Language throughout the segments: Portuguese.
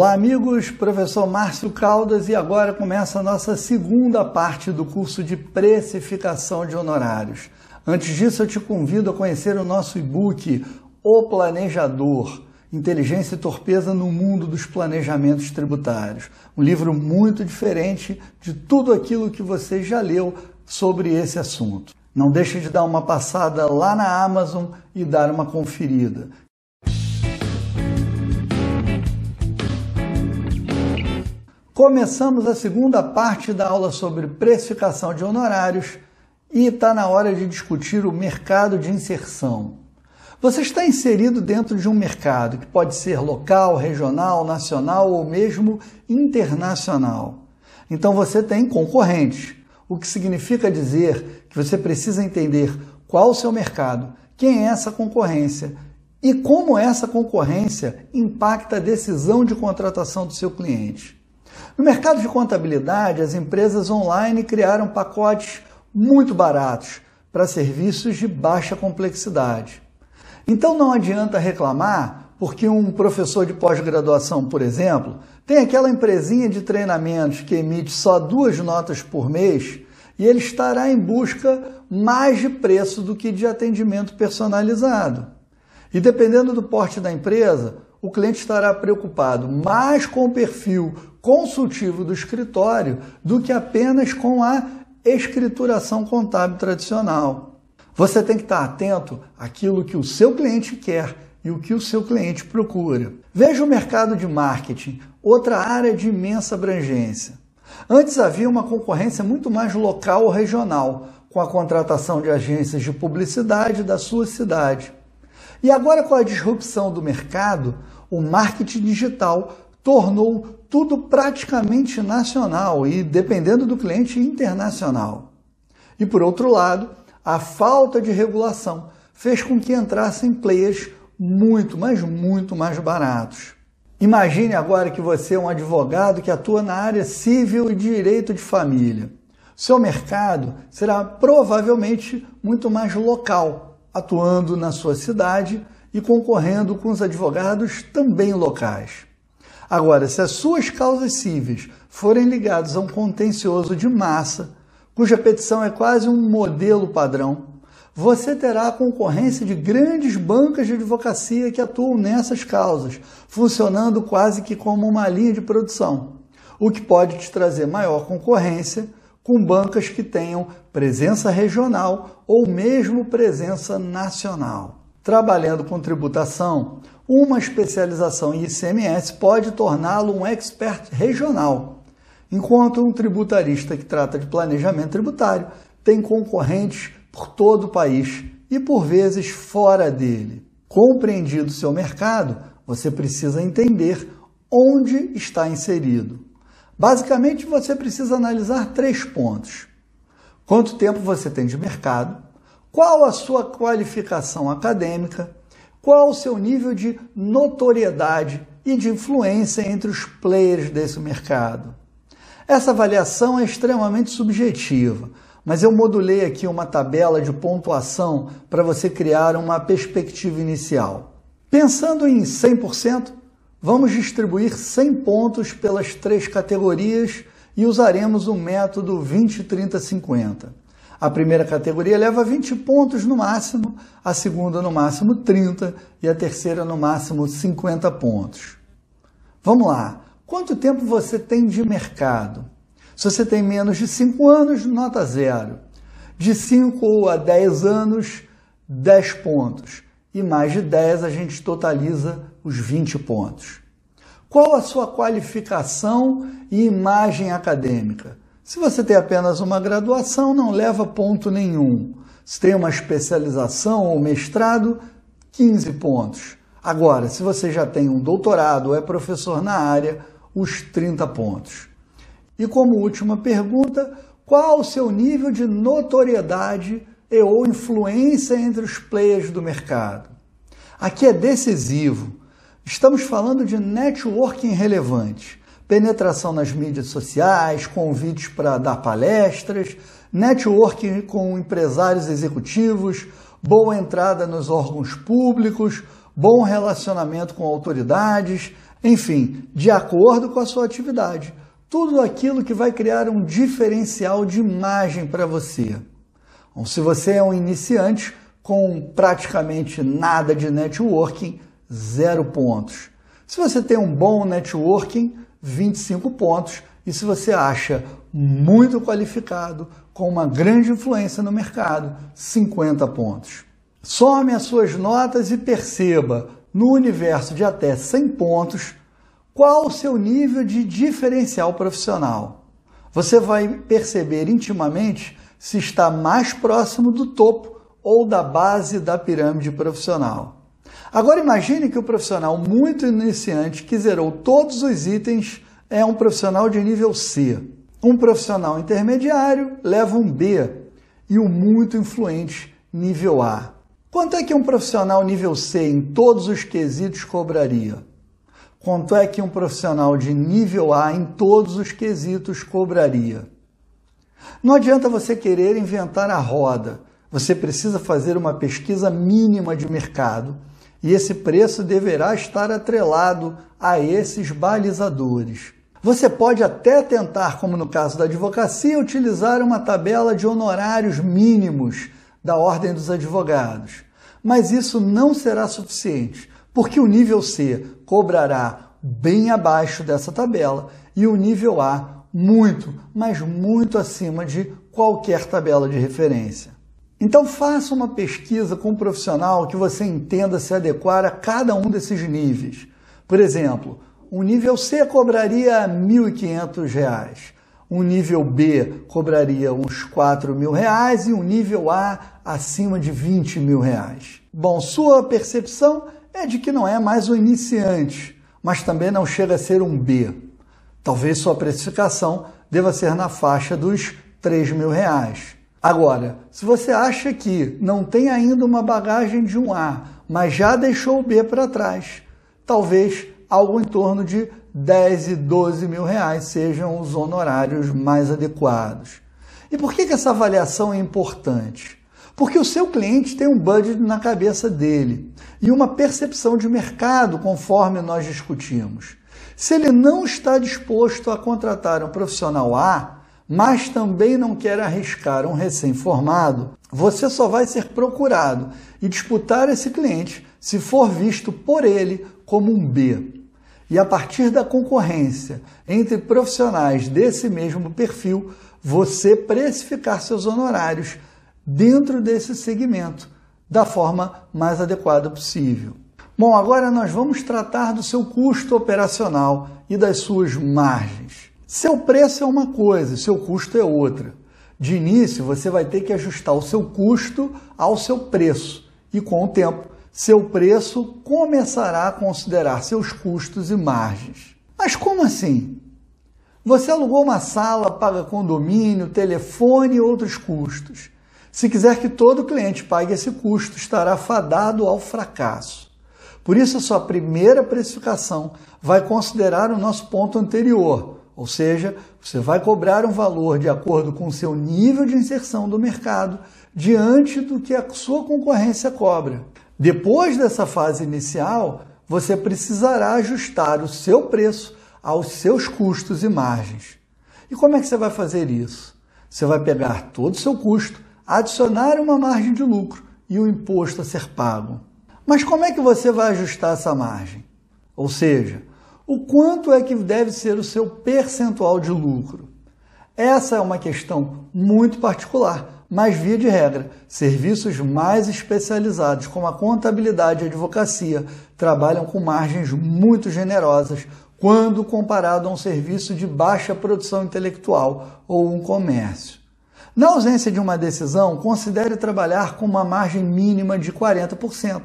Olá, amigos. Professor Márcio Caldas e agora começa a nossa segunda parte do curso de precificação de honorários. Antes disso, eu te convido a conhecer o nosso e-book O Planejador. Inteligência e Torpeza no Mundo dos Planejamentos Tributários. Um livro muito diferente de tudo aquilo que você já leu sobre esse assunto. Não deixe de dar uma passada lá na Amazon e dar uma conferida. Começamos a segunda parte da aula sobre precificação de honorários e está na hora de discutir o mercado de inserção. Você está inserido dentro de um mercado que pode ser local, regional, nacional ou mesmo internacional. Então você tem concorrentes, o que significa dizer que você precisa entender qual o seu mercado, quem é essa concorrência e como essa concorrência impacta a decisão de contratação do seu cliente. No mercado de contabilidade, as empresas online criaram pacotes muito baratos para serviços de baixa complexidade. Então não adianta reclamar porque um professor de pós-graduação, por exemplo, tem aquela empresinha de treinamentos que emite só duas notas por mês e ele estará em busca mais de preço do que de atendimento personalizado. E dependendo do porte da empresa, o cliente estará preocupado mais com o perfil consultivo do escritório do que apenas com a escrituração contábil tradicional. Você tem que estar atento àquilo que o seu cliente quer e o que o seu cliente procura. Veja o mercado de marketing, outra área de imensa abrangência. Antes havia uma concorrência muito mais local ou regional, com a contratação de agências de publicidade da sua cidade. E agora, com a disrupção do mercado, o marketing digital tornou tudo praticamente nacional e, dependendo do cliente, internacional. E por outro lado, a falta de regulação fez com que entrassem players muito, mas muito mais baratos. Imagine agora que você é um advogado que atua na área civil e direito de família. Seu mercado será provavelmente muito mais local, atuando na sua cidade e concorrendo com os advogados também locais. Agora, se as suas causas cíveis forem ligadas a um contencioso de massa, cuja petição é quase um modelo padrão, você terá a concorrência de grandes bancas de advocacia que atuam nessas causas, funcionando quase que como uma linha de produção, o que pode te trazer maior concorrência com bancas que tenham presença regional ou mesmo presença nacional. Trabalhando com tributação, uma especialização em ICMS pode torná-lo um expert regional, enquanto um tributarista que trata de planejamento tributário tem concorrentes por todo o país e por vezes fora dele. Compreendido seu mercado, você precisa entender onde está inserido. Basicamente, você precisa analisar três pontos: quanto tempo você tem de mercado, qual a sua qualificação acadêmica? Qual o seu nível de notoriedade e de influência entre os players desse mercado? Essa avaliação é extremamente subjetiva, mas eu modulei aqui uma tabela de pontuação para você criar uma perspectiva inicial. Pensando em 100%, vamos distribuir 100 pontos pelas três categorias e usaremos o método 20, 30, 50. A primeira categoria leva 20 pontos no máximo, a segunda no máximo 30 e a terceira no máximo 50 pontos. Vamos lá. Quanto tempo você tem de mercado? Se você tem menos de 5 anos, nota zero. De 5 a 10 anos, 10 pontos. E mais de 10 a gente totaliza os 20 pontos. Qual a sua qualificação e imagem acadêmica? Se você tem apenas uma graduação, não leva ponto nenhum. Se tem uma especialização ou mestrado, 15 pontos. Agora, se você já tem um doutorado ou é professor na área, os 30 pontos. E como última pergunta, qual o seu nível de notoriedade e ou influência entre os players do mercado? Aqui é decisivo. Estamos falando de networking relevante penetração nas mídias sociais, convites para dar palestras, networking com empresários executivos, boa entrada nos órgãos públicos, bom relacionamento com autoridades, Enfim, de acordo com a sua atividade. Tudo aquilo que vai criar um diferencial de imagem para você. Bom, se você é um iniciante com praticamente nada de networking, zero pontos. Se você tem um bom networking, 25 pontos. E se você acha muito qualificado, com uma grande influência no mercado, 50 pontos. Some as suas notas e perceba, no universo de até 100 pontos, qual o seu nível de diferencial profissional. Você vai perceber intimamente se está mais próximo do topo ou da base da pirâmide profissional. Agora imagine que o profissional muito iniciante que zerou todos os itens é um profissional de nível C. Um profissional intermediário leva um B e o muito influente nível A. Quanto é que um profissional nível C em todos os quesitos cobraria? Quanto é que um profissional de nível A em todos os quesitos cobraria? Não adianta você querer inventar a roda. Você precisa fazer uma pesquisa mínima de mercado e esse preço deverá estar atrelado a esses balizadores. Você pode até tentar, como no caso da advocacia, utilizar uma tabela de honorários mínimos da Ordem dos Advogados, mas isso não será suficiente, porque o nível C cobrará bem abaixo dessa tabela e o nível A muito, mas muito acima de qualquer tabela de referência. Então faça uma pesquisa com um profissional que você entenda se adequar a cada um desses níveis. Por exemplo, um nível C cobraria R$ 1.500, um nível B cobraria uns R$ reais e um nível A acima de R$ mil reais. Bom, sua percepção é de que não é mais um iniciante, mas também não chega a ser um B. Talvez sua precificação deva ser na faixa dos R$ mil reais. Agora, se você acha que não tem ainda uma bagagem de um A, mas já deixou o B para trás, talvez algo em torno de 10 e 12 mil reais sejam os honorários mais adequados. E por que, que essa avaliação é importante? Porque o seu cliente tem um budget na cabeça dele e uma percepção de mercado, conforme nós discutimos. Se ele não está disposto a contratar um profissional A, mas também não quer arriscar um recém-formado, você só vai ser procurado e disputar esse cliente se for visto por ele como um B. E a partir da concorrência entre profissionais desse mesmo perfil, você precificar seus honorários dentro desse segmento da forma mais adequada possível. Bom, agora nós vamos tratar do seu custo operacional e das suas margens. Seu preço é uma coisa, seu custo é outra. De início, você vai ter que ajustar o seu custo ao seu preço e, com o tempo, seu preço começará a considerar seus custos e margens. Mas como assim? Você alugou uma sala, paga condomínio, telefone e outros custos. Se quiser que todo cliente pague esse custo, estará fadado ao fracasso. Por isso, a sua primeira precificação vai considerar o nosso ponto anterior, ou seja, você vai cobrar um valor de acordo com o seu nível de inserção do mercado diante do que a sua concorrência cobra. Depois dessa fase inicial, você precisará ajustar o seu preço aos seus custos e margens. E como é que você vai fazer isso? Você vai pegar todo o seu custo, adicionar uma margem de lucro e o imposto a ser pago. Mas como é que você vai ajustar essa margem? Ou seja, o quanto é que deve ser o seu percentual de lucro? Essa é uma questão muito particular, mas via de regra, serviços mais especializados, como a contabilidade e a advocacia, trabalham com margens muito generosas quando comparado a um serviço de baixa produção intelectual ou um comércio. Na ausência de uma decisão, considere trabalhar com uma margem mínima de 40%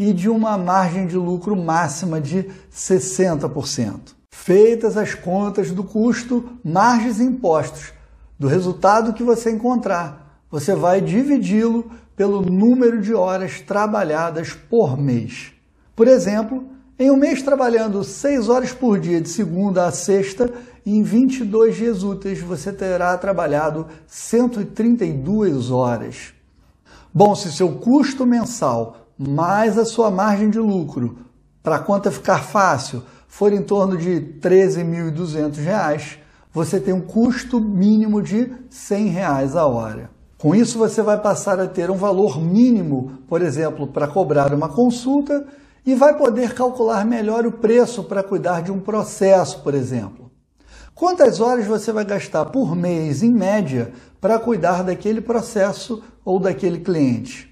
e de uma margem de lucro máxima de 60%. Feitas as contas do custo, margens e impostos, do resultado que você encontrar, você vai dividi-lo pelo número de horas trabalhadas por mês. Por exemplo, em um mês trabalhando 6 horas por dia de segunda a sexta, em 22 dias úteis você terá trabalhado 132 horas. Bom, se seu custo mensal mais a sua margem de lucro. Para a conta ficar fácil, for em torno de R$ 13.200, você tem um custo mínimo de 100 reais a hora. Com isso, você vai passar a ter um valor mínimo, por exemplo, para cobrar uma consulta e vai poder calcular melhor o preço para cuidar de um processo, por exemplo. Quantas horas você vai gastar por mês, em média, para cuidar daquele processo ou daquele cliente?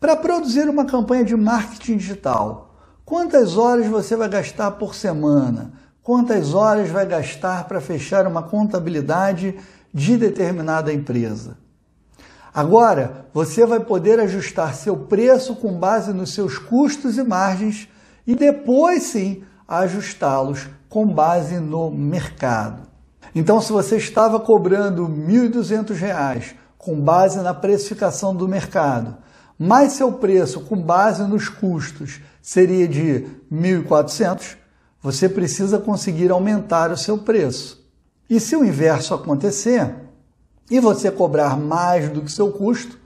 Para produzir uma campanha de marketing digital, quantas horas você vai gastar por semana? Quantas horas vai gastar para fechar uma contabilidade de determinada empresa? Agora, você vai poder ajustar seu preço com base nos seus custos e margens e depois sim ajustá-los com base no mercado. Então, se você estava cobrando R$ 1.200 com base na precificação do mercado, mas seu preço com base nos custos seria de R$ 1.400, você precisa conseguir aumentar o seu preço. E se o inverso acontecer, e você cobrar mais do que seu custo,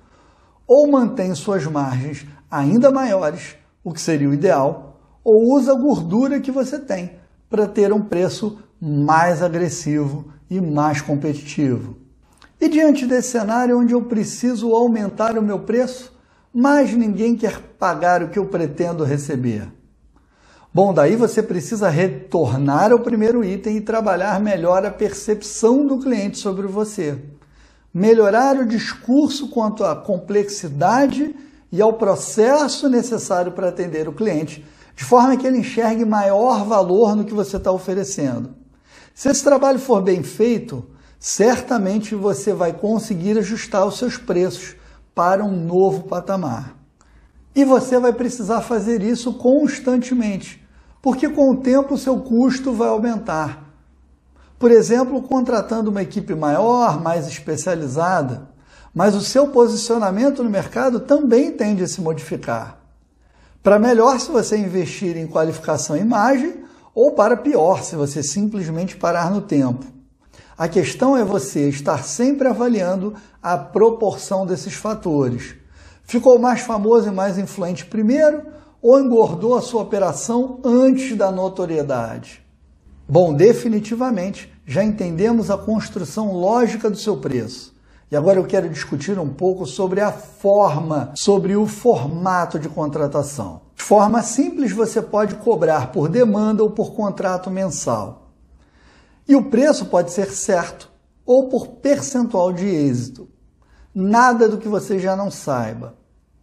ou mantém suas margens ainda maiores, o que seria o ideal, ou usa a gordura que você tem para ter um preço mais agressivo e mais competitivo. E diante desse cenário onde eu preciso aumentar o meu preço, mas ninguém quer pagar o que eu pretendo receber. Bom, daí você precisa retornar ao primeiro item e trabalhar melhor a percepção do cliente sobre você melhorar o discurso quanto à complexidade e ao processo necessário para atender o cliente, de forma que ele enxergue maior valor no que você está oferecendo. Se esse trabalho for bem feito, certamente você vai conseguir ajustar os seus preços para um novo patamar. E você vai precisar fazer isso constantemente, porque com o tempo o seu custo vai aumentar. Por exemplo, contratando uma equipe maior, mais especializada, mas o seu posicionamento no mercado também tende a se modificar. Para melhor se você investir em qualificação e imagem, ou para pior se você simplesmente parar no tempo. A questão é você estar sempre avaliando a proporção desses fatores. Ficou mais famoso e mais influente primeiro ou engordou a sua operação antes da notoriedade? Bom, definitivamente já entendemos a construção lógica do seu preço. E agora eu quero discutir um pouco sobre a forma, sobre o formato de contratação. De forma simples, você pode cobrar por demanda ou por contrato mensal. E o preço pode ser certo ou por percentual de êxito. Nada do que você já não saiba.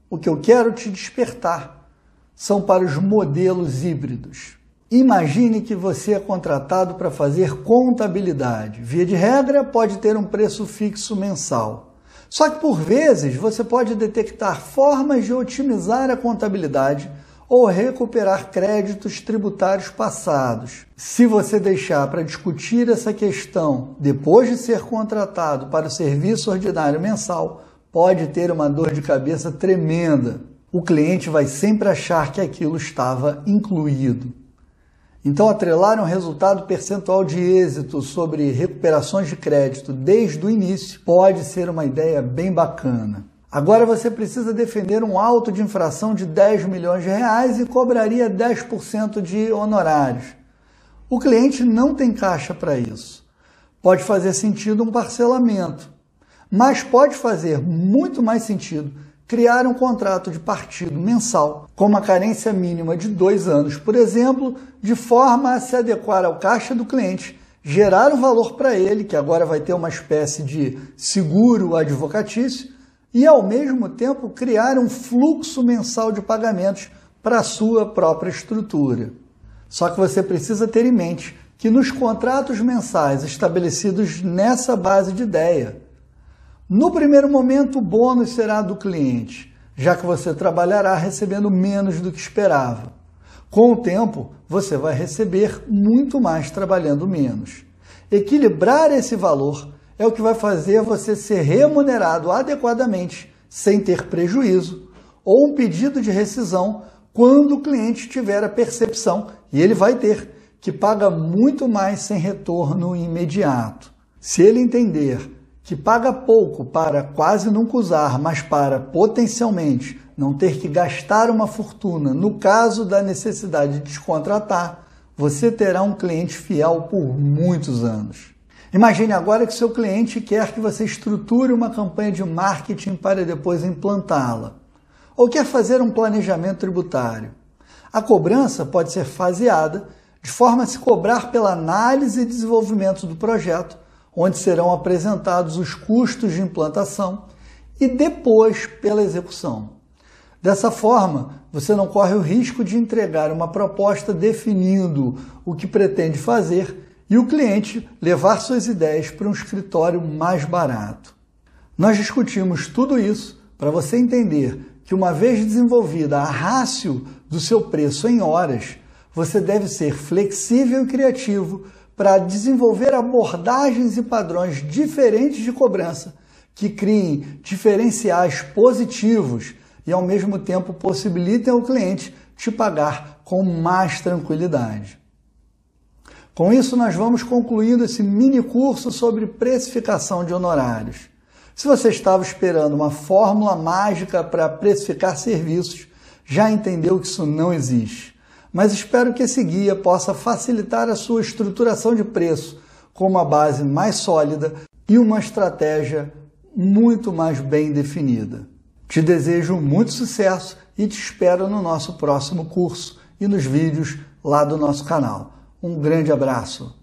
O que eu quero te despertar são para os modelos híbridos. Imagine que você é contratado para fazer contabilidade. Via de regra, pode ter um preço fixo mensal. Só que por vezes você pode detectar formas de otimizar a contabilidade ou recuperar créditos tributários passados. Se você deixar para discutir essa questão depois de ser contratado para o serviço ordinário mensal, pode ter uma dor de cabeça tremenda. O cliente vai sempre achar que aquilo estava incluído. Então, atrelar um resultado percentual de êxito sobre recuperações de crédito desde o início pode ser uma ideia bem bacana. Agora você precisa defender um auto de infração de 10 milhões de reais e cobraria 10% de honorários. O cliente não tem caixa para isso. Pode fazer sentido um parcelamento, mas pode fazer muito mais sentido criar um contrato de partido mensal com uma carência mínima de dois anos, por exemplo, de forma a se adequar ao caixa do cliente, gerar um valor para ele, que agora vai ter uma espécie de seguro advocatício, e ao mesmo tempo criar um fluxo mensal de pagamentos para a sua própria estrutura. Só que você precisa ter em mente que nos contratos mensais estabelecidos nessa base de ideia, no primeiro momento, o bônus será do cliente, já que você trabalhará recebendo menos do que esperava. Com o tempo, você vai receber muito mais trabalhando menos. Equilibrar esse valor é o que vai fazer você ser remunerado adequadamente, sem ter prejuízo, ou um pedido de rescisão quando o cliente tiver a percepção, e ele vai ter, que paga muito mais sem retorno imediato. Se ele entender que paga pouco para quase nunca usar, mas para potencialmente não ter que gastar uma fortuna no caso da necessidade de descontratar, você terá um cliente fiel por muitos anos. Imagine agora que seu cliente quer que você estruture uma campanha de marketing para depois implantá-la, ou quer fazer um planejamento tributário. A cobrança pode ser faseada de forma a se cobrar pela análise e desenvolvimento do projeto, onde serão apresentados os custos de implantação, e depois pela execução. Dessa forma, você não corre o risco de entregar uma proposta definindo o que pretende fazer e o cliente levar suas ideias para um escritório mais barato. Nós discutimos tudo isso para você entender que, uma vez desenvolvida a rácio do seu preço em horas, você deve ser flexível e criativo para desenvolver abordagens e padrões diferentes de cobrança que criem diferenciais positivos e ao mesmo tempo possibilitem ao cliente te pagar com mais tranquilidade. Com isso, nós vamos concluindo esse mini curso sobre precificação de honorários. Se você estava esperando uma fórmula mágica para precificar serviços, já entendeu que isso não existe mas espero que esse guia possa facilitar a sua estruturação de preço com uma base mais sólida e uma estratégia muito mais bem definida. Te desejo muito sucesso e te espero no nosso próximo curso e nos vídeos lá do nosso canal. Um grande abraço!